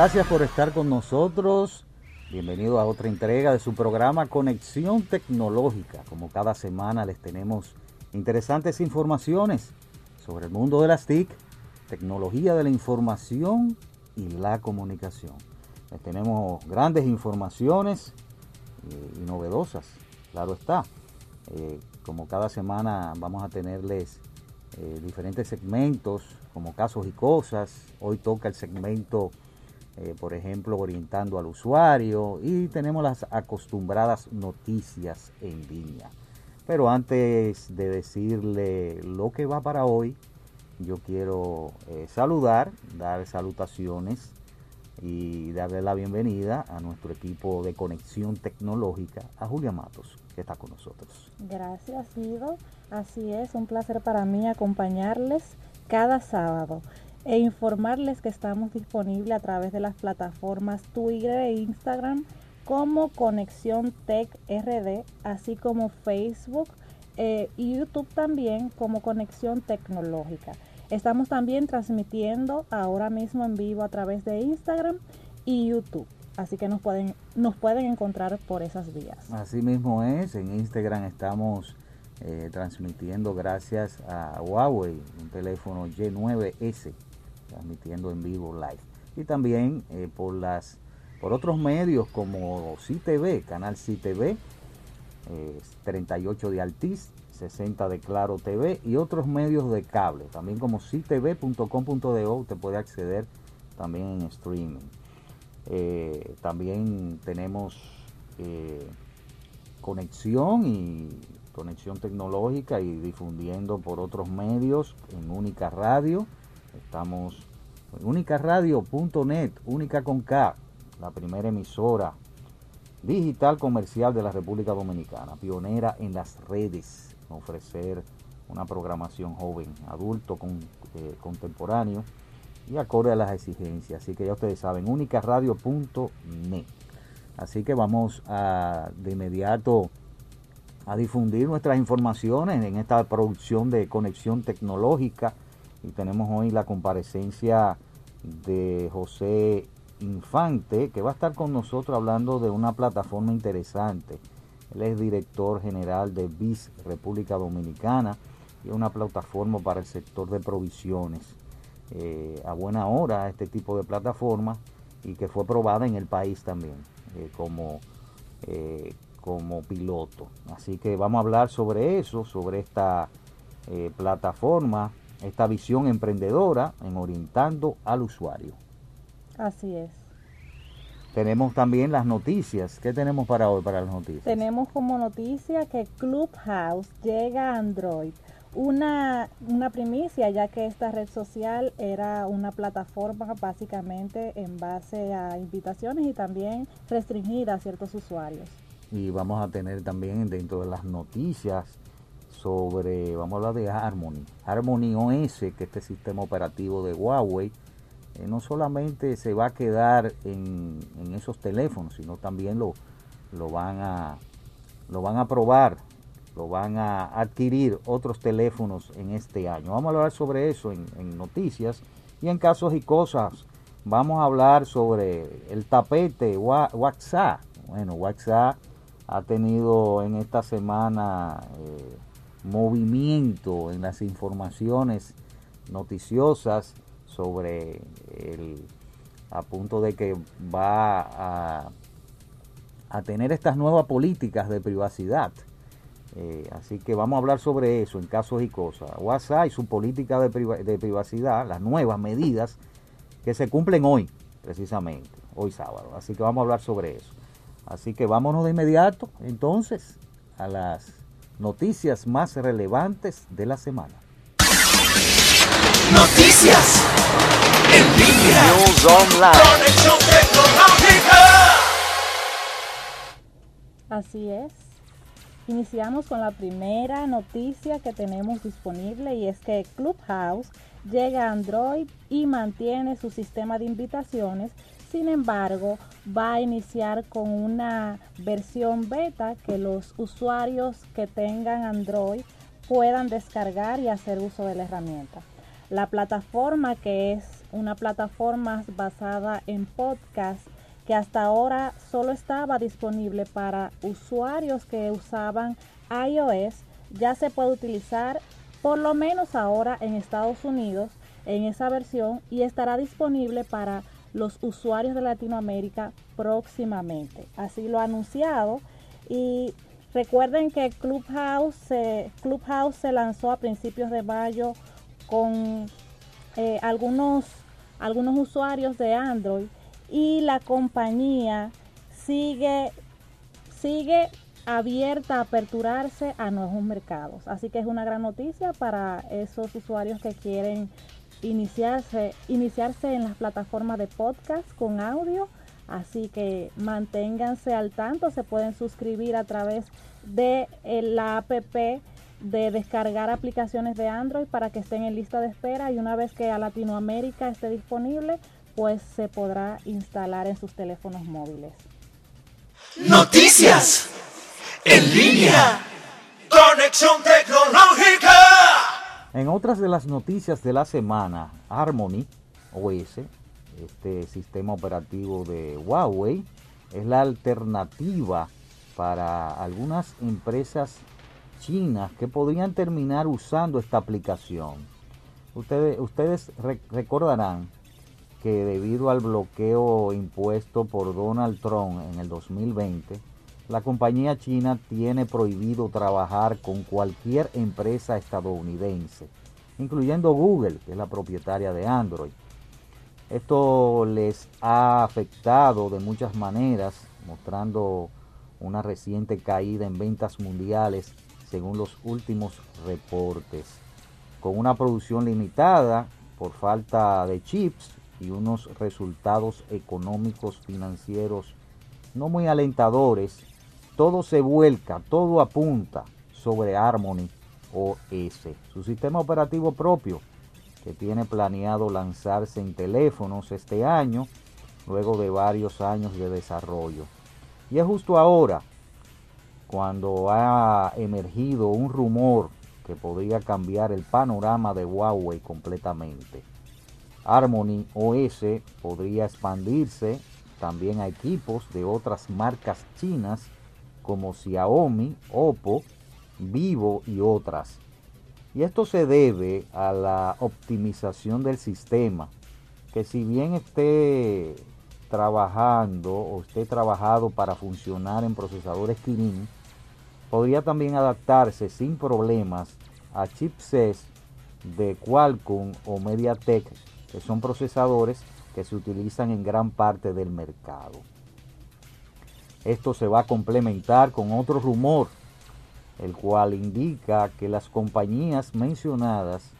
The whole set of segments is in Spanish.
Gracias por estar con nosotros. Bienvenido a otra entrega de su programa Conexión Tecnológica. Como cada semana les tenemos interesantes informaciones sobre el mundo de las TIC, tecnología de la información y la comunicación. Les tenemos grandes informaciones eh, y novedosas, claro está. Eh, como cada semana vamos a tenerles eh, diferentes segmentos como casos y cosas. Hoy toca el segmento eh, por ejemplo, orientando al usuario y tenemos las acostumbradas noticias en línea. Pero antes de decirle lo que va para hoy, yo quiero eh, saludar, dar salutaciones y darle la bienvenida a nuestro equipo de conexión tecnológica, a Julia Matos, que está con nosotros. Gracias, Ido. Así es, un placer para mí acompañarles cada sábado e informarles que estamos disponibles a través de las plataformas Twitter e Instagram como Conexión Tech RD, así como Facebook eh, y YouTube también como Conexión Tecnológica. Estamos también transmitiendo ahora mismo en vivo a través de Instagram y YouTube. Así que nos pueden, nos pueden encontrar por esas vías. Así mismo es, en Instagram estamos eh, transmitiendo gracias a Huawei, un teléfono Y9S, transmitiendo en vivo live. Y también eh, por las por otros medios como CTV, canal CTV, eh, 38 de Altiz, 60 de Claro TV y otros medios de cable, también como ctv.com.do, usted puede acceder también en streaming. Eh, también tenemos eh, conexión y conexión tecnológica y difundiendo por otros medios en Única Radio. Estamos unicaradio.net, única con K, la primera emisora digital comercial de la República Dominicana, pionera en las redes, ofrecer una programación joven, adulto, con, eh, contemporáneo y acorde a las exigencias. Así que ya ustedes saben, unicaradio.net. Así que vamos a de inmediato a difundir nuestras informaciones en esta producción de conexión tecnológica y tenemos hoy la comparecencia de José Infante que va a estar con nosotros hablando de una plataforma interesante. Él es director general de BIS República Dominicana y es una plataforma para el sector de provisiones. Eh, a buena hora este tipo de plataforma y que fue probada en el país también eh, como, eh, como piloto. Así que vamos a hablar sobre eso, sobre esta plataforma, esta visión emprendedora en orientando al usuario. Así es. Tenemos también las noticias. ¿Qué tenemos para hoy para las noticias? Tenemos como noticia que Clubhouse llega a Android. Una, una primicia, ya que esta red social era una plataforma básicamente en base a invitaciones y también restringida a ciertos usuarios. Y vamos a tener también dentro de las noticias sobre, vamos a hablar de Harmony. Harmony OS, que este sistema operativo de Huawei, eh, no solamente se va a quedar en, en esos teléfonos, sino también lo, lo, van a, lo van a probar, lo van a adquirir otros teléfonos en este año. Vamos a hablar sobre eso en, noticias y en casos y cosas. Vamos a hablar sobre el tapete WhatsApp. Bueno, WhatsApp ha tenido en esta semana eh, movimiento en las informaciones noticiosas sobre el a punto de que va a, a tener estas nuevas políticas de privacidad. Eh, así que vamos a hablar sobre eso en casos y cosas. WhatsApp y su política de, priva- de privacidad, las nuevas medidas que se cumplen hoy, precisamente, hoy sábado. Así que vamos a hablar sobre eso. Así que vámonos de inmediato entonces a las noticias más relevantes de la semana. Noticias en. News Online. Tecnológica. Así es. Iniciamos con la primera noticia que tenemos disponible y es que Clubhouse llega a Android y mantiene su sistema de invitaciones. Sin embargo, va a iniciar con una versión beta que los usuarios que tengan Android puedan descargar y hacer uso de la herramienta. La plataforma que es una plataforma basada en podcast que hasta ahora solo estaba disponible para usuarios que usaban iOS, ya se puede utilizar por lo menos ahora en Estados Unidos en esa versión y estará disponible para los usuarios de Latinoamérica próximamente. Así lo ha anunciado y recuerden que Clubhouse se, Clubhouse se lanzó a principios de mayo con eh, algunos, algunos usuarios de Android y la compañía sigue, sigue abierta a aperturarse a nuevos mercados. Así que es una gran noticia para esos usuarios que quieren iniciarse, iniciarse en las plataformas de podcast con audio. Así que manténganse al tanto, se pueden suscribir a través de eh, la app de descargar aplicaciones de Android para que estén en lista de espera y una vez que a Latinoamérica esté disponible, pues se podrá instalar en sus teléfonos móviles. Noticias en línea. Conexión tecnológica. En otras de las noticias de la semana, Harmony OS, este sistema operativo de Huawei, es la alternativa para algunas empresas chinas que podrían terminar usando esta aplicación. Ustedes, ustedes re- recordarán que debido al bloqueo impuesto por Donald Trump en el 2020, la compañía china tiene prohibido trabajar con cualquier empresa estadounidense, incluyendo Google, que es la propietaria de Android. Esto les ha afectado de muchas maneras, mostrando una reciente caída en ventas mundiales según los últimos reportes. Con una producción limitada por falta de chips y unos resultados económicos financieros no muy alentadores, todo se vuelca, todo apunta sobre Harmony OS, su sistema operativo propio que tiene planeado lanzarse en teléfonos este año, luego de varios años de desarrollo. Y es justo ahora, cuando ha emergido un rumor que podría cambiar el panorama de Huawei completamente. Harmony OS podría expandirse también a equipos de otras marcas chinas como Xiaomi, Oppo, Vivo y otras. Y esto se debe a la optimización del sistema, que si bien esté trabajando o esté trabajado para funcionar en procesadores Kirin, podría también adaptarse sin problemas a chipsets de Qualcomm o MediaTek, que son procesadores que se utilizan en gran parte del mercado. Esto se va a complementar con otro rumor, el cual indica que las compañías mencionadas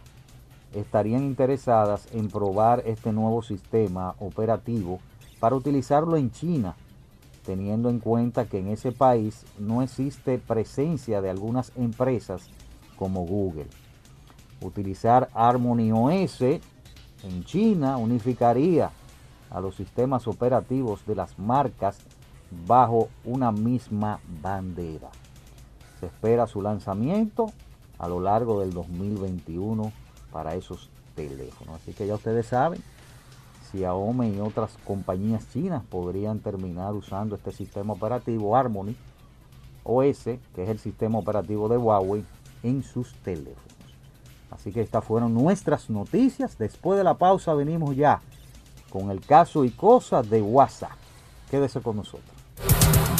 estarían interesadas en probar este nuevo sistema operativo para utilizarlo en China, teniendo en cuenta que en ese país no existe presencia de algunas empresas como Google. Utilizar Harmony OS en China unificaría a los sistemas operativos de las marcas bajo una misma bandera. Se espera su lanzamiento a lo largo del 2021 para esos teléfonos. Así que ya ustedes saben, Xiaomi y otras compañías chinas podrían terminar usando este sistema operativo Harmony OS, que es el sistema operativo de Huawei, en sus teléfonos. Así que estas fueron nuestras noticias. Después de la pausa venimos ya con el caso y cosas de WhatsApp. Quédese con nosotros.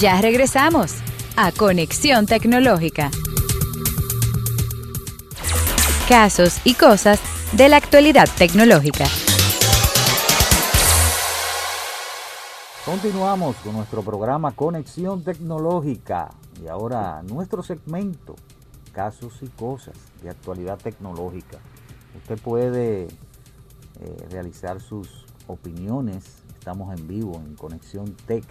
Ya regresamos a Conexión Tecnológica. Casos y cosas de la actualidad tecnológica. Continuamos con nuestro programa Conexión Tecnológica y ahora nuestro segmento Casos y cosas de actualidad tecnológica. Usted puede eh, realizar sus opiniones. Estamos en vivo en Conexión Tech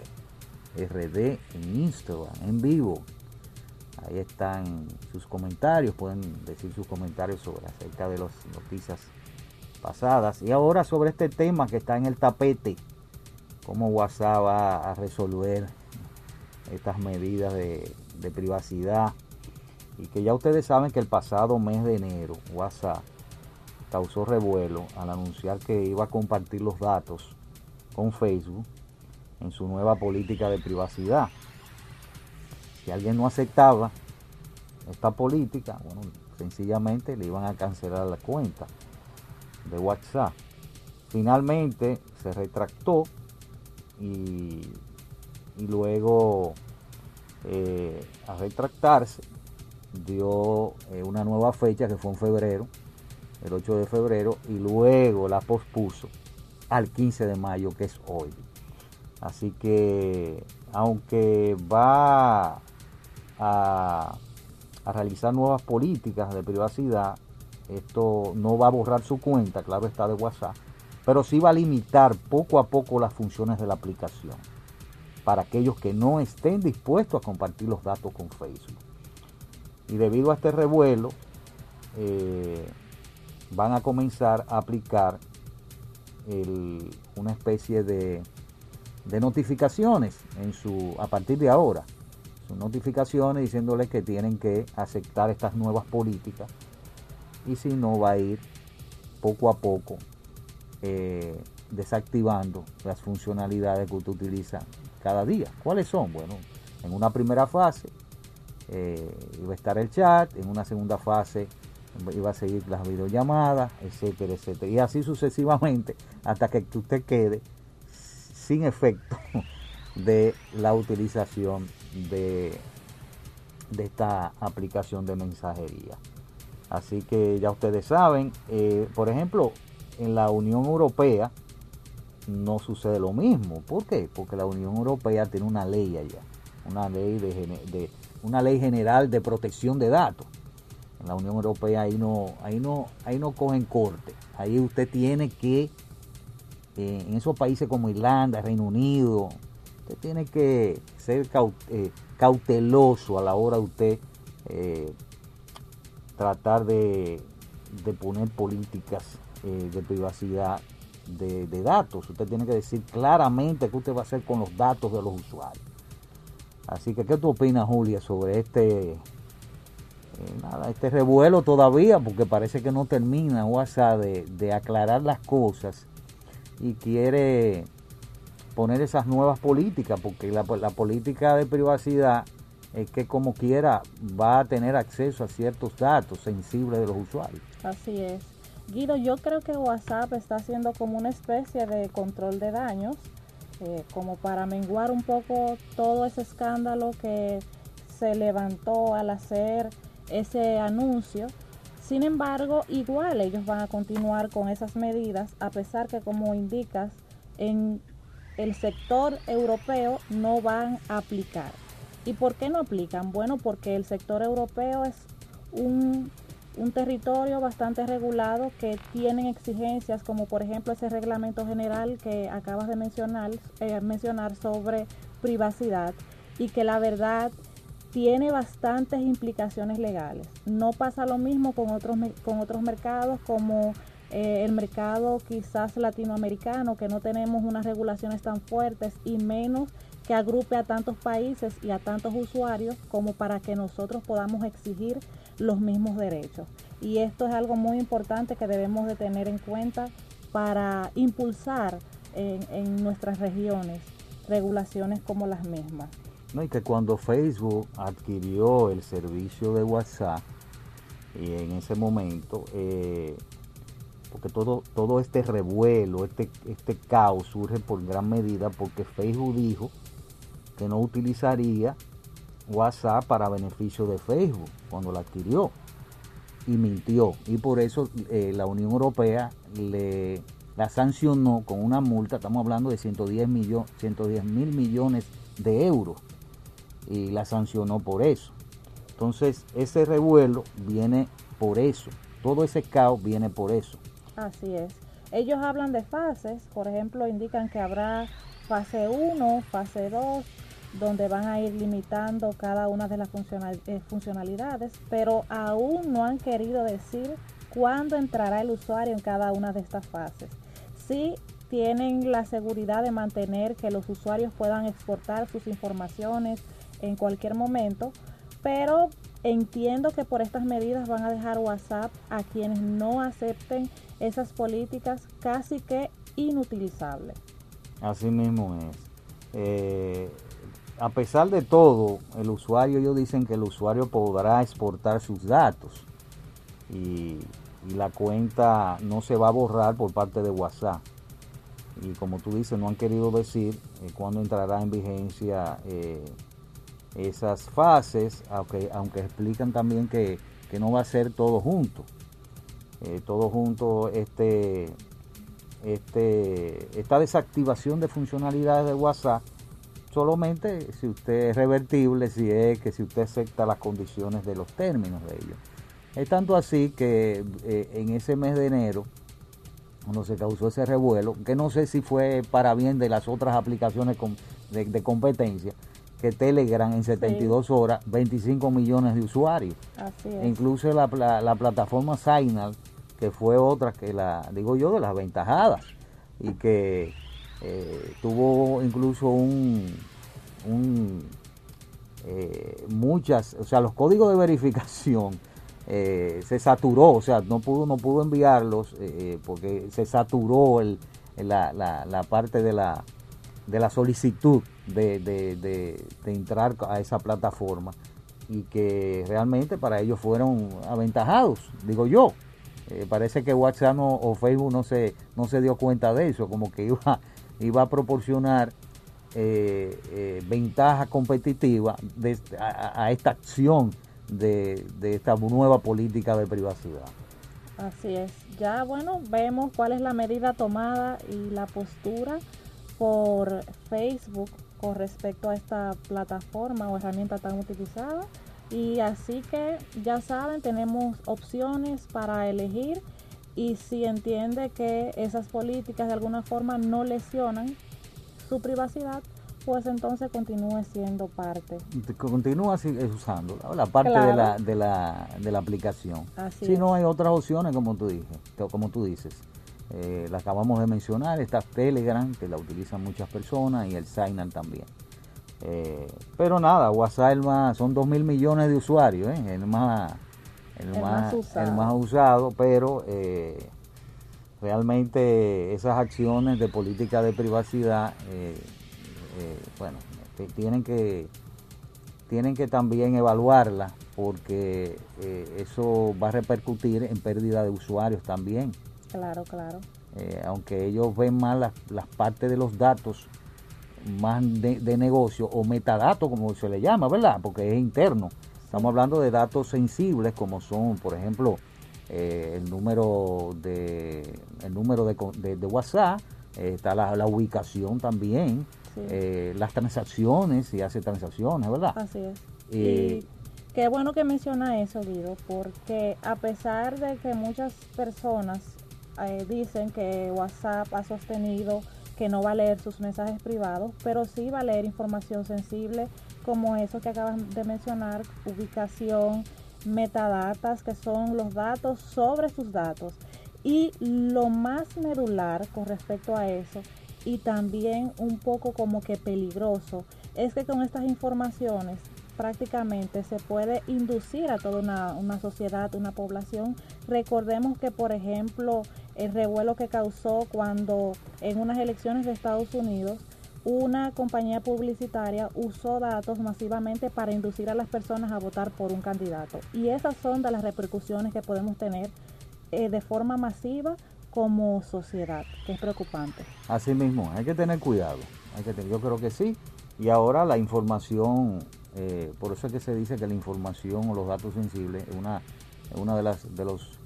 RD en Instagram, en vivo. Ahí están sus comentarios, pueden decir sus comentarios sobre acerca de las noticias pasadas. Y ahora sobre este tema que está en el tapete, cómo WhatsApp va a resolver estas medidas de, de privacidad. Y que ya ustedes saben que el pasado mes de enero WhatsApp causó revuelo al anunciar que iba a compartir los datos con Facebook en su nueva política de privacidad. Si alguien no aceptaba esta política, bueno, sencillamente le iban a cancelar la cuenta de WhatsApp. Finalmente se retractó y, y luego eh, a retractarse dio eh, una nueva fecha que fue en febrero, el 8 de febrero, y luego la pospuso al 15 de mayo, que es hoy. Así que, aunque va a, realizar nuevas políticas de privacidad, esto no va a borrar su cuenta, claro está, de WhatsApp, pero sí va a limitar poco a poco las funciones de la aplicación para aquellos que no estén dispuestos a compartir los datos con Facebook. Y debido a este revuelo, eh, van a comenzar a aplicar una especie de, de notificaciones en su, a partir de ahora. Sus notificaciones diciéndoles que tienen que aceptar estas nuevas políticas y si no va a ir poco a poco eh, desactivando las funcionalidades que usted utiliza cada día. ¿Cuáles son? Bueno, en una primera fase eh, iba a estar el chat, en una segunda fase iba a seguir las videollamadas, etcétera, etcétera. Y así sucesivamente hasta que usted quede sin efecto de la utilización de, esta aplicación de mensajería. Así que ya ustedes saben, eh, por ejemplo, en la Unión Europea no sucede lo mismo. ¿Por qué? Porque la Unión Europea tiene una ley allá, una ley de, de- una ley general de protección de datos. En la Unión Europea ahí no, ahí no, ahí no cogen corte. Ahí usted tiene que, eh, en esos países como Irlanda, Reino Unido, usted tiene que ser eh, cauteloso a la hora de usted eh, tratar de, poner políticas eh, de privacidad de, datos. Usted tiene que decir claramente qué usted va a hacer con los datos de los usuarios. Así que, ¿qué tú opinas, Julia, sobre este, nada, este revuelo todavía? Porque parece que no termina WhatsApp de, de aclarar las cosas y quiere poner esas nuevas políticas, porque la, la política de privacidad es que como quiera va a tener acceso a ciertos datos sensibles de los usuarios. Así es. Guido, yo creo que WhatsApp está haciendo como una especie de control de daños, eh, como para menguar un poco todo ese escándalo que se levantó al hacer ese anuncio. Sin embargo, igual ellos van a continuar con esas medidas, a pesar que, como indicas, en el sector europeo no van a aplicar. ¿Y por qué no aplican? Bueno, porque el sector europeo es un, un territorio bastante regulado que tienen exigencias como por ejemplo ese reglamento general que acabas de mencionar, eh, mencionar sobre privacidad y que la verdad tiene bastantes implicaciones legales. No pasa lo mismo con otros, con otros mercados como eh, el mercado quizás latinoamericano, que no tenemos unas regulaciones tan fuertes y menos que agrupe a tantos países y a tantos usuarios como para que nosotros podamos exigir los mismos derechos. Y esto es algo muy importante que debemos de tener en cuenta para impulsar en nuestras regiones regulaciones como las mismas. No, y que cuando Facebook adquirió el servicio de WhatsApp, y en ese momento, eh, porque todo, todo este revuelo, este, este caos surge por gran medida porque Facebook dijo que no utilizaría WhatsApp para beneficio de Facebook cuando la adquirió. Y mintió. Y por eso eh, la Unión Europea le la sancionó con una multa, estamos hablando de 110 millones, 110 mil millones de euros y la sancionó por eso. Entonces ese revuelo viene por eso, todo ese caos viene por eso. Así es. Ellos hablan de fases, por ejemplo, indican que habrá fase 1, fase 2, donde van a ir limitando cada una de las eh, funcionalidades, pero aún no han querido decir cuándo entrará el usuario en cada una de estas fases. Sí tienen la seguridad de mantener que los usuarios puedan exportar sus informaciones en cualquier momento, pero entiendo que por estas medidas van a dejar WhatsApp a quienes no acepten esas políticas casi que inutilizables. Así mismo es. Eh, a pesar de todo, el usuario, ellos dicen que el usuario podrá exportar sus datos y, la cuenta no se va a borrar por parte de WhatsApp. Y como tú dices, no han querido decir eh, cuándo entrará en vigencia eh, esas fases, aunque, aunque explican también que, no va a ser todo junto. Eh, todo junto este, este, esta desactivación de funcionalidades de WhatsApp solamente si usted es revertible, si es que si usted acepta las condiciones de los términos de ellos. Es tanto así que eh, en ese mes de enero, cuando se causó ese revuelo, que no sé si fue para bien de las otras aplicaciones de, competencia, que Telegram en 72 horas, 25 millones de usuarios. Así es. Incluso la, la, plataforma Signal, que fue otra que la, digo yo, de las ventajadas, y que eh, tuvo incluso un, eh, muchas, o sea, los códigos de verificación eh, se saturó, o sea, no pudo, no pudo enviarlos porque se saturó el, la, la, parte de la, de la solicitud de, de, de, entrar a esa plataforma y que realmente para ellos fueron aventajados, digo yo. parece que WhatsApp o Facebook no se, no se dio cuenta de eso, como que iba iba a proporcionar eh, eh, ventaja competitiva a, esta acción de, esta nueva política de privacidad. Así es. Ya bueno, vemos cuál es la medida tomada y la postura por Facebook con respecto a esta plataforma o herramienta tan utilizada. Y así que ya saben, tenemos opciones para elegir y si entiende que esas políticas de alguna forma no lesionan su privacidad, pues entonces continúe siendo parte. Continúa usando la parte de, la, de, la, de la aplicación. si no hay otras opciones, como tú, dije, como tú dices. Eh, la acabamos de mencionar, está Telegram, que la utilizan muchas personas, y el Signal también. Eh, pero nada, WhatsApp más, son 2 mil millones de usuarios, ¿eh? el más el, más, el más usado, pero eh, realmente esas acciones de política de privacidad, eh, bueno, tienen que tienen que también evaluarla porque eso va a repercutir en pérdida de usuarios también. Claro, claro. aunque ellos ven más las, las partes de los datos más de, de, negocio o metadatos como se le llama, ¿verdad? Porque es interno Estamos hablando de datos sensibles como son, por ejemplo, eh, el número de el número de, de, WhatsApp, eh, está la, ubicación también, eh, las transacciones, si hace transacciones, ¿verdad? Así es. Y, qué bueno que menciona eso, Guido, porque a pesar de que muchas personas dicen que WhatsApp ha sostenido que no va a leer sus mensajes privados, pero sí va a leer información sensible como eso que acabas de mencionar, ubicación, metadatas, que son los datos sobre sus datos. Y lo más medular con respecto a eso, y también un poco como que peligroso, es que con estas informaciones prácticamente se puede inducir a toda una, sociedad, una población. Recordemos que, por ejemplo, el revuelo que causó cuando en unas elecciones de Estados Unidos una compañía publicitaria usó datos masivamente para inducir a las personas a votar por un candidato. Y esas son de las repercusiones que podemos tener eh, de forma masiva como sociedad, que es preocupante. Así mismo, hay que tener cuidado. Hay que yo creo que sí. Y ahora la información, eh, por eso es que se dice que la información o los datos sensibles es una, una de las de los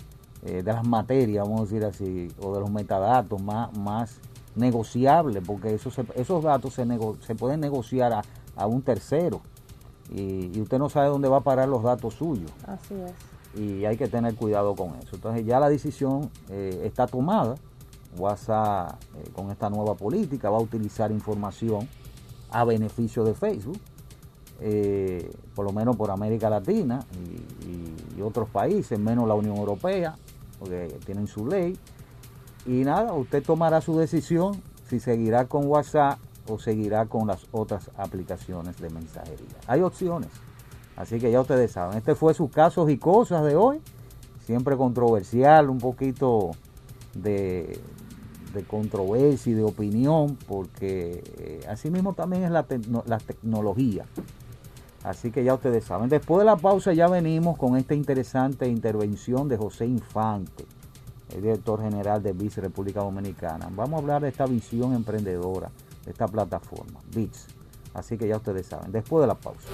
eh, de las materias, vamos a decir así, o de los metadatos más, más negociable, porque esos, esos datos se, se pueden negociar a, a un tercero y, usted no sabe dónde va a parar los datos suyos. Así es. Y hay que tener cuidado con eso. Entonces ya la decisión eh, está tomada. WhatsApp eh, con esta nueva política va a utilizar información a beneficio de Facebook, eh, por lo menos por América Latina y, otros países, menos la Unión Europea, porque tienen su ley. Y nada, usted tomará su decisión si seguirá con WhatsApp o seguirá con las otras aplicaciones de mensajería. Hay opciones, así que ya ustedes saben. Este fue sus casos y cosas de hoy, siempre controversial, un poquito de, de controversia y de opinión, porque eh, así mismo también es la, tecno- la tecnología. Así que ya ustedes saben. Después de la pausa ya venimos con esta interesante intervención de José Infante, el director general de BIS República Dominicana. Vamos a hablar de esta visión emprendedora, de esta plataforma, BIS. Así que ya ustedes saben. Después de la pausa.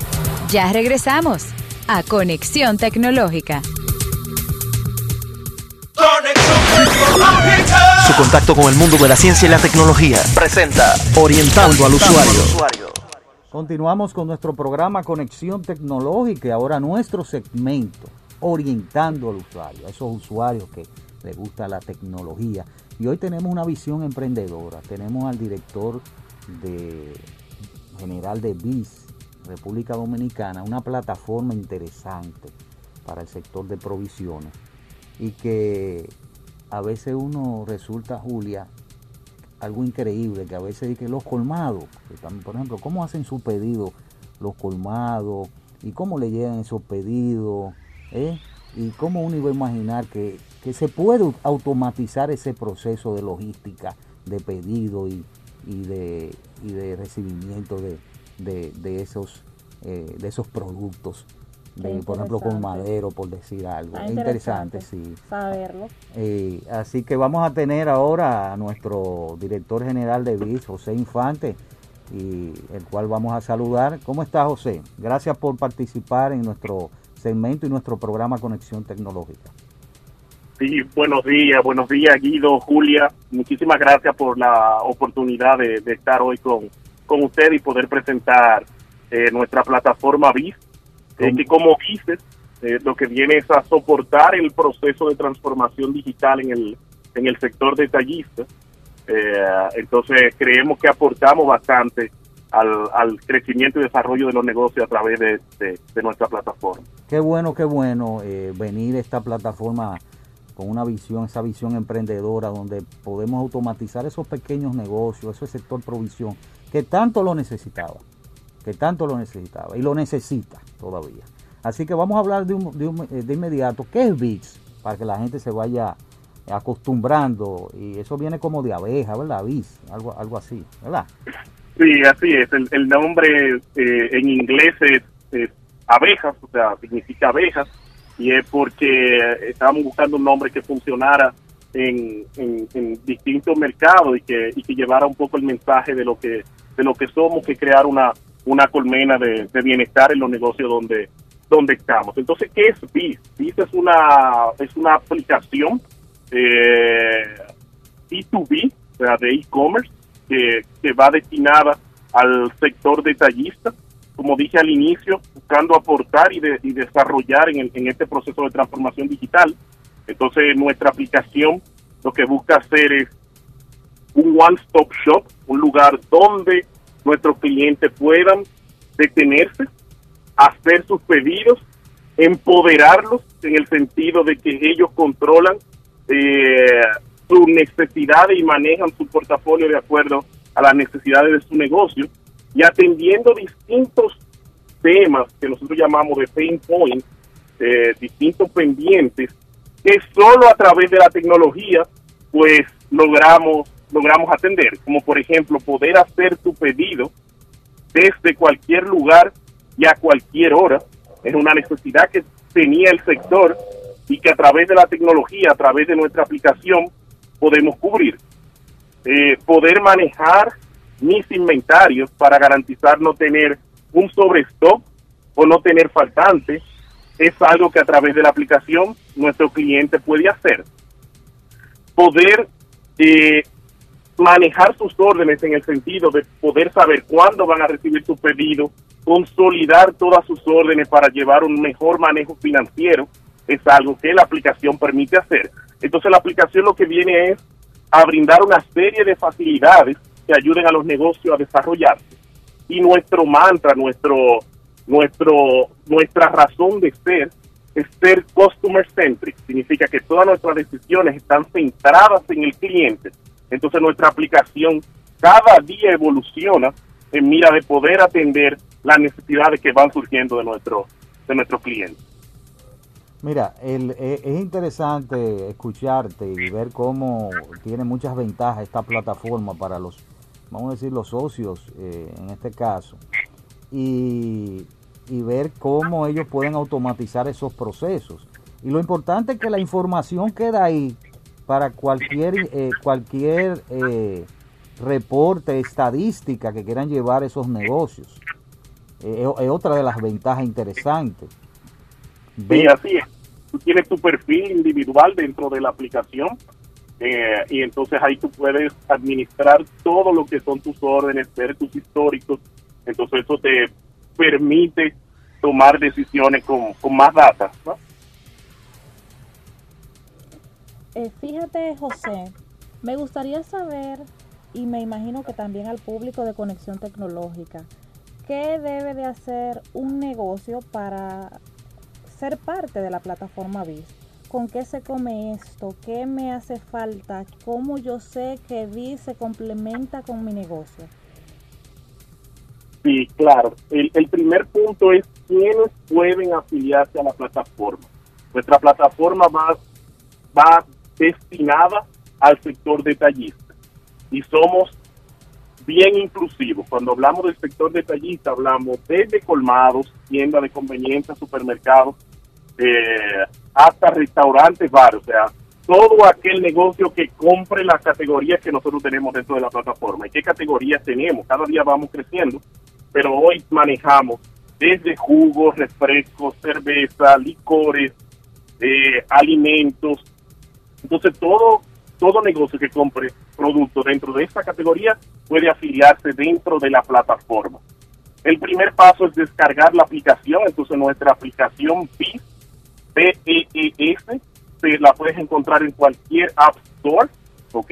Ya regresamos a Conexión Tecnológica. Conexión tecnológica. Su contacto con el mundo de la ciencia y la tecnología presenta Orientando al usuario. Continuamos con nuestro programa Conexión Tecnológica ahora nuestro segmento orientando al usuario, a esos usuarios que les gusta la tecnología. Y hoy tenemos una visión emprendedora. Tenemos al director de general de BIS, República Dominicana, una plataforma interesante para el sector de provisiones y que a veces uno resulta, Julia, algo increíble, que a veces que los colmados, que por ejemplo, cómo hacen su pedido los colmados y cómo le llegan esos pedidos, ¿eh? y cómo uno iba a imaginar que, que se puede automatizar ese proceso de logística, de pedido y, y de, y de recibimiento de, de, de esos, eh, de esos productos, de, por ejemplo, con madero, por decir algo. Ah, Es interesante, sí. Saberlo. Eh, así que vamos a tener ahora a nuestro director general de BIS, José Infante, y el cual vamos a saludar. ¿Cómo está José? Gracias por participar en nuestro segmento y nuestro programa Conexión Tecnológica. Sí, buenos días, buenos días Guido, Julia. Muchísimas gracias por la oportunidad de, de estar hoy con, con usted y poder presentar eh, nuestra plataforma BIS, eh, ¿Cómo? que como dices, eh, lo que viene es a soportar el proceso de transformación digital en el, en el sector detallista. Eh, entonces creemos que aportamos bastante al, al crecimiento y desarrollo de los negocios a través de, de- de nuestra plataforma. Qué bueno, qué bueno eh, venir a esta plataforma con una visión, esa visión emprendedora donde podemos automatizar esos pequeños negocios, ese sector provisión que tanto lo necesitaba, que tanto lo necesitaba y lo necesita todavía. Así que vamos a hablar de, un- de un- eh, de inmediato, ¿qué es BITS? Para que la gente se vaya acostumbrando y eso viene como de abeja, ¿verdad? BITS, algo, algo así, ¿verdad? Sí, así es. El, el nombre eh, en inglés es, es abejas, o sea, significa abejas, y es porque estábamos buscando un nombre que funcionara en, en, en distintos mercados y que, y que llevara un poco el mensaje de lo que de lo que somos, que crear una, una colmena de, bienestar en los negocios donde donde estamos. Entonces, ¿qué es BIS? BIS es una es una aplicación eh, B2B, o sea, de e-commerce, que, que va destinada al sector detallista, como dije al inicio, buscando aportar y, de- y desarrollar en, el- en este proceso de transformación digital. Entonces, nuestra aplicación lo que busca hacer es un one-stop shop, un lugar donde nuestros clientes puedan detenerse, hacer sus pedidos, empoderarlos en el sentido de que ellos controlan eh, sus necesidades y manejan su portafolio de acuerdo a las necesidades de su negocio. Y atendiendo distintos temas que nosotros llamamos de pain points, eh, distintos pendientes que solo a través de la tecnología pues logramos logramos atender, como por ejemplo poder hacer tu pedido desde cualquier lugar y a cualquier hora. Es una necesidad que tenía el sector y que a través de la tecnología, a través de nuestra aplicación, podemos cubrir. Eh, poder manejar mis inventarios para garantizar no tener un sobrestock o no tener faltante es algo que a través de la aplicación nuestro cliente puede hacer. Poder eh, manejar sus órdenes en el sentido de poder saber cuándo van a recibir su pedido, consolidar todas sus órdenes para llevar un mejor manejo financiero, es algo que la aplicación permite hacer. Entonces la aplicación lo que viene es a brindar una serie de facilidades que ayuden a los negocios a desarrollarse. Y nuestro mantra, nuestro, nuestro, nuestra razón de ser es ser customer centric. Significa que todas nuestras decisiones están centradas en el cliente. Entonces nuestra aplicación cada día evoluciona en mira de poder atender las necesidades que van surgiendo de nuestro de nuestros clientes. Mira, eh, es interesante escucharte y ver cómo tiene muchas ventajas esta plataforma para los, vamos a decir, los socios eh, en este caso. Y, y ver cómo ellos pueden automatizar esos procesos. Y lo importante es que la información queda ahí para cualquier, eh, cualquier eh, reporte, estadística que quieran llevar esos negocios. Eh, es otra de las ventajas interesantes. Sí, así es. Tú tienes tu perfil individual dentro de la aplicación eh, y entonces ahí tú puedes administrar todo lo que son tus órdenes, ver tus históricos. Entonces eso te permite tomar decisiones con, con más data. ¿no? Eh, fíjate, José, me gustaría saber, y me imagino que también al público de Conexión Tecnológica, ¿qué debe de hacer un negocio para ser parte de la plataforma BIS? ¿Con qué se come esto? ¿Qué me hace falta? ¿Cómo yo sé que BIS se complementa con mi negocio? Sí, claro. El, el primer punto es quiénes pueden afiliarse a la plataforma. Nuestra plataforma va, va destinada al sector detallista y somos bien inclusivos. Cuando hablamos del sector detallista, hablamos desde colmados, tiendas de conveniencia, supermercados, eh, hasta restaurantes, bares, o sea, todo aquel negocio que compre las categorías que nosotros tenemos dentro de la plataforma. ¿Y qué categorías tenemos? Cada día vamos creciendo, pero hoy manejamos desde jugos, refrescos, cerveza, licores, eh, alimentos. Entonces todo todo negocio que compre productos dentro de esta categoría puede afiliarse dentro de la plataforma. El primer paso es descargar la aplicación, entonces nuestra aplicación BIS, B-E-E-S, se la puedes encontrar en cualquier App Store, ¿ok?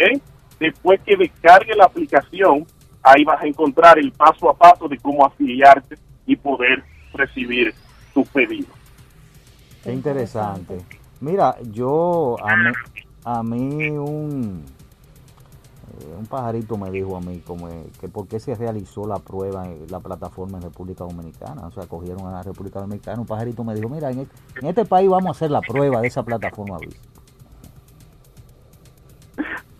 Después que descargue la aplicación, ahí vas a encontrar el paso a paso de cómo afiliarte y poder recibir tu pedido. Qué interesante. Mira, yo a mí, a mí un, eh, un pajarito me dijo a mí como eh, que por qué se realizó la prueba en la plataforma en República Dominicana. O sea, cogieron a la República Dominicana. Un pajarito me dijo, mira, en este, en este país vamos a hacer la prueba de esa plataforma.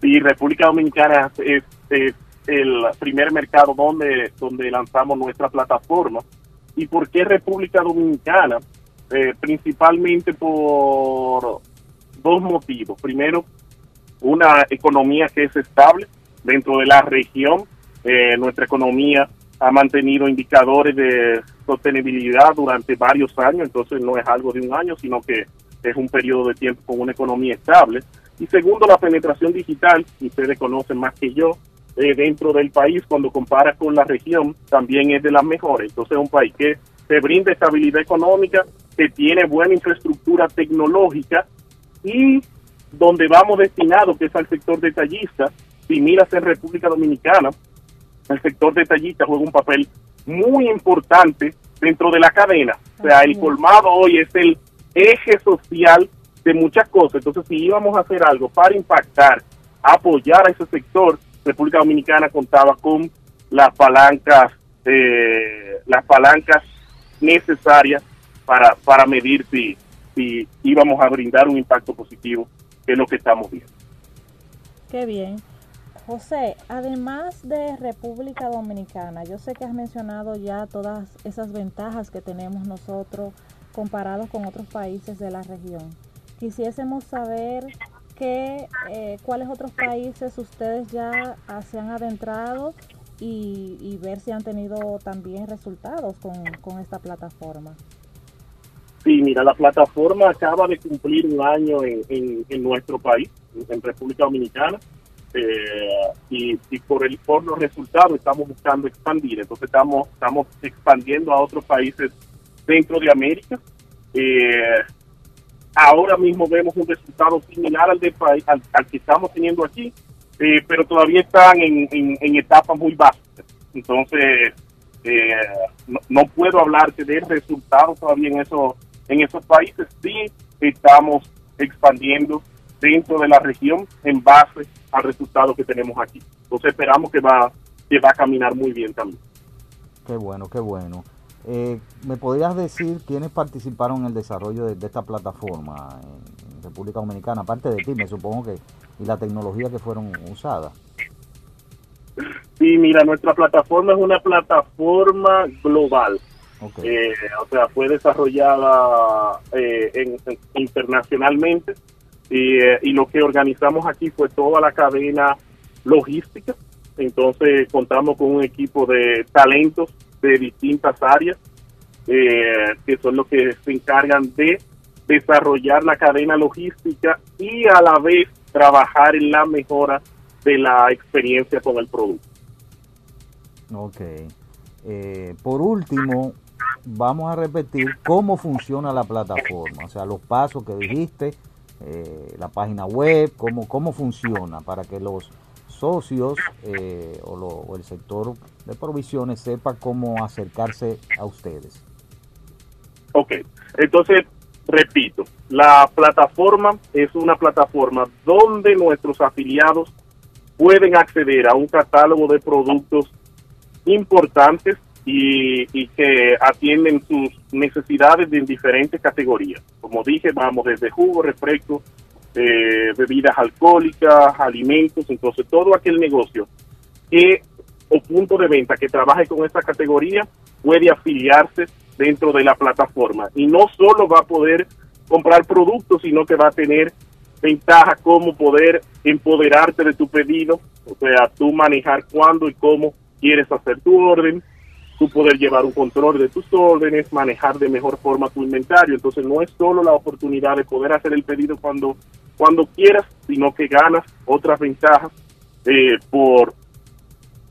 Sí, República Dominicana es, es el primer mercado donde, donde lanzamos nuestra plataforma. ¿Y por qué República Dominicana? Eh, principalmente por dos motivos. Primero, una economía que es estable dentro de la región. Eh, nuestra economía ha mantenido indicadores de sostenibilidad durante varios años, entonces no es algo de un año, sino que es un periodo de tiempo con una economía estable. Y segundo, la penetración digital, ustedes conocen más que yo, eh, dentro del país, cuando compara con la región, también es de las mejores. Entonces es un país que te brinda estabilidad económica, que tiene buena infraestructura tecnológica y donde vamos destinados, que es al sector detallista, si miras en República Dominicana, el sector detallista juega un papel muy importante dentro de la cadena. O sea, el colmado hoy es el eje social de muchas cosas. Entonces, si íbamos a hacer algo para impactar, apoyar a ese sector, República Dominicana contaba con las palancas, eh, las palancas necesarias para, para medir si, si íbamos a brindar un impacto positivo, que es lo que estamos viendo. Qué bien. José, además de República Dominicana, yo sé que has mencionado ya todas esas ventajas que tenemos nosotros comparados con otros países de la región. Quisiésemos saber qué, eh, cuáles otros países ustedes ya se han adentrado y, ver si han tenido también resultados con esta plataforma. Sí, mira, la plataforma acaba de cumplir un año en, en, nuestro país, en República Dominicana, eh, y, por el por los resultados estamos buscando expandir. Entonces estamos estamos expandiendo a otros países dentro de América. Eh, ahora mismo vemos un resultado similar al, de, al, al que estamos teniendo aquí, eh, pero todavía están en, en, etapas muy básicas. Entonces, eh, no, no puedo hablarte de resultados todavía en esos, en esos países. Sí estamos expandiendo dentro de la región en base al resultado que tenemos aquí. Entonces esperamos que va, que va a caminar muy bien también. Qué bueno, qué bueno. Eh, ¿Me podrías decir quiénes participaron en el desarrollo de, de esta plataforma en, República Dominicana? Aparte de ti, me supongo que, y la tecnología que fueron usadas. Sí, mira, nuestra plataforma es una plataforma global. Eh, o sea, fue desarrollada eh, en- en- internacionalmente y, eh, y lo que organizamos aquí fue toda la cadena logística. Entonces contamos con un equipo de talentos de distintas áreas que son los que se encargan de desarrollar la cadena logística y a la vez trabajar en la mejora de la experiencia con el producto. Ok. Eh, por último, vamos a repetir cómo funciona la plataforma, o sea, los pasos que dijiste, eh, la página web, cómo, cómo funciona para que los socios eh, o, lo- el sector de provisiones sepa cómo acercarse a ustedes. Ok, entonces, repito, la plataforma es una plataforma donde nuestros afiliados pueden acceder a un catálogo de productos importantes y, y que atienden sus necesidades de diferentes categorías. Como dije, vamos desde jugo, refresco, eh, bebidas alcohólicas, alimentos, entonces todo aquel negocio que o punto de venta que trabaje con esta categoría puede afiliarse dentro de la plataforma y no solo va a poder comprar productos, sino que va a tener ventajas como poder empoderarte de tu pedido, o sea, tú manejar cuándo y cómo quieres hacer tu orden, tú poder llevar un control de tus órdenes, manejar de mejor forma tu inventario. Entonces no es solo la oportunidad de poder hacer el pedido cuando, cuando quieras, sino que ganas otras ventajas eh, por,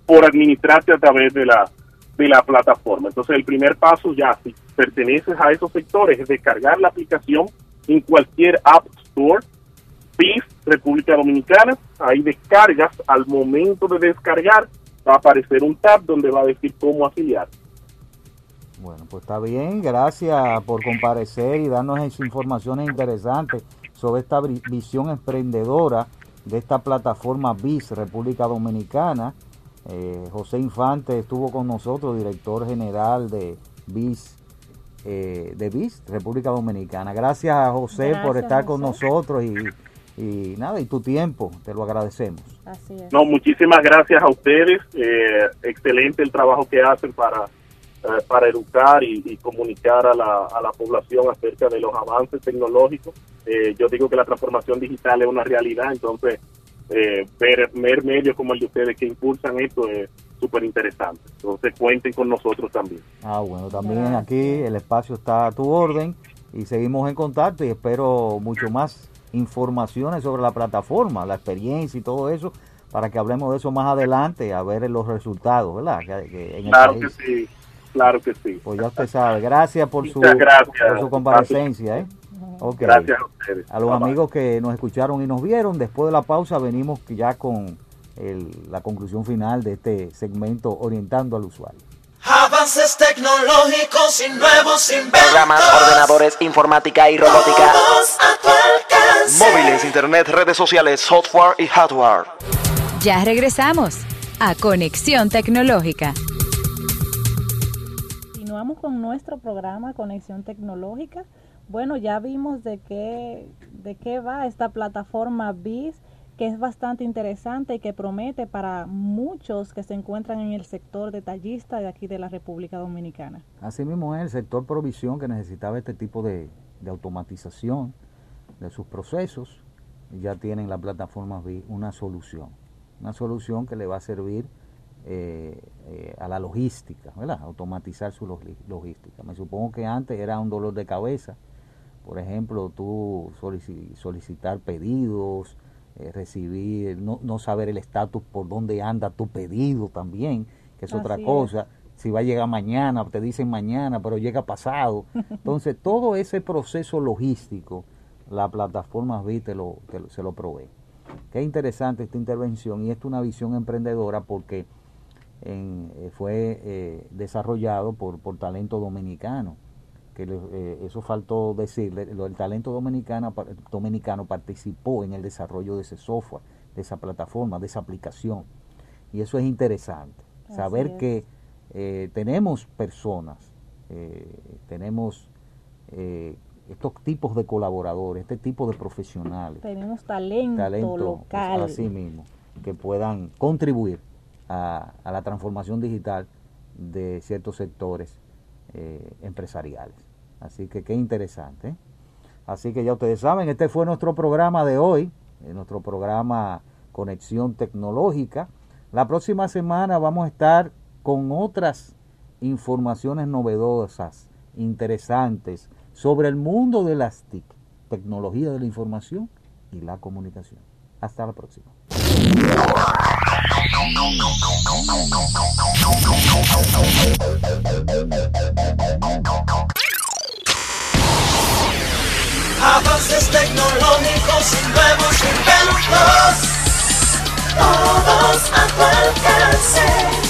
por administrarte a través de la, de la plataforma. Entonces el primer paso ya, si perteneces a esos sectores, es descargar la aplicación en cualquier App Store, BIS, República Dominicana, ahí descargas, al momento de descargar va a aparecer un tab donde va a decir cómo afiliar. Bueno, pues está bien, gracias por comparecer y darnos esas informaciones interesantes sobre esta vi- visión emprendedora de esta plataforma BIS República Dominicana. Eh, José Infante estuvo con nosotros, director general de BIS, eh, de BIS República Dominicana. Gracias a José por estar con nosotros y, y nada, y tu tiempo, te lo agradecemos. Así es. No, muchísimas gracias a ustedes. eh, excelente el trabajo que hacen para, eh, para educar y, y comunicar a la, a la población acerca de los avances tecnológicos. Eh, yo digo que la transformación digital es una realidad, entonces eh, ver, ver medios como el de ustedes que impulsan esto es súper interesante. Entonces cuenten con nosotros también. Ah, bueno, también aquí el espacio está a tu orden y seguimos en contacto y espero mucho más informaciones sobre la plataforma, la experiencia y todo eso para que hablemos de eso más adelante, a ver los resultados, ¿verdad? Que- que en el Claro que sí, claro que sí. Pues ya usted sabe. Gracias por su, gracias. por su comparecencia, ¿eh? Ok. Gracias a ustedes. A los bye. amigos que nos escucharon y nos vieron, después de la pausa venimos ya con el- la conclusión final de este segmento Orientando al Usuario. Avances tecnológicos y nuevos inventos. Programas, ordenadores, informática y robótica. Todos a tu Móviles, internet, redes sociales, software y hardware. Ya regresamos a Conexión Tecnológica. Continuamos con nuestro programa Conexión Tecnológica. Bueno, ya vimos de qué, de qué va esta plataforma BIS, que es bastante interesante y que promete para muchos que se encuentran en el sector detallista de aquí de la República Dominicana. Asimismo es el sector provisión que necesitaba este tipo de, de automatización de sus procesos. Ya tienen la plataforma BI una solución. Una solución que le va a servir eh, eh, a la logística, ¿verdad? Automatizar su logística. Me supongo que antes era un dolor de cabeza. Por ejemplo, tú solici- solicitar pedidos, eh, recibir, no, no saber el estatus por dónde anda tu pedido también, que es otra es. cosa si va a llegar mañana, te dicen mañana, pero llega pasado. Entonces, todo ese proceso logístico, la plataforma BI te lo, te se lo provee. Qué interesante esta intervención y esto es una visión emprendedora porque en, eh, fue eh, desarrollado por, por talento dominicano. Que le- eh, eso faltó decirle, el talento dominicano, dominicano participó en el desarrollo de ese software, de esa plataforma, de esa aplicación. Y eso es interesante, Así saber es. que eh, tenemos personas, tenemos estos tipos de colaboradores, este tipo de profesionales Tenemos talento, talento local. así mismo que puedan contribuir a, a la transformación digital de ciertos sectores eh, empresariales. Así que qué interesante. ¿eh? Así que ya ustedes saben, este fue nuestro programa de hoy, eh, nuestro programa Conexión Tecnológica. La próxima semana vamos a estar con otras informaciones novedosas, interesantes, sobre el mundo de las TIC, tecnología de la información y la comunicación. Hasta la próxima. Avances tecnológicos y nuevos inventos. Todos a tu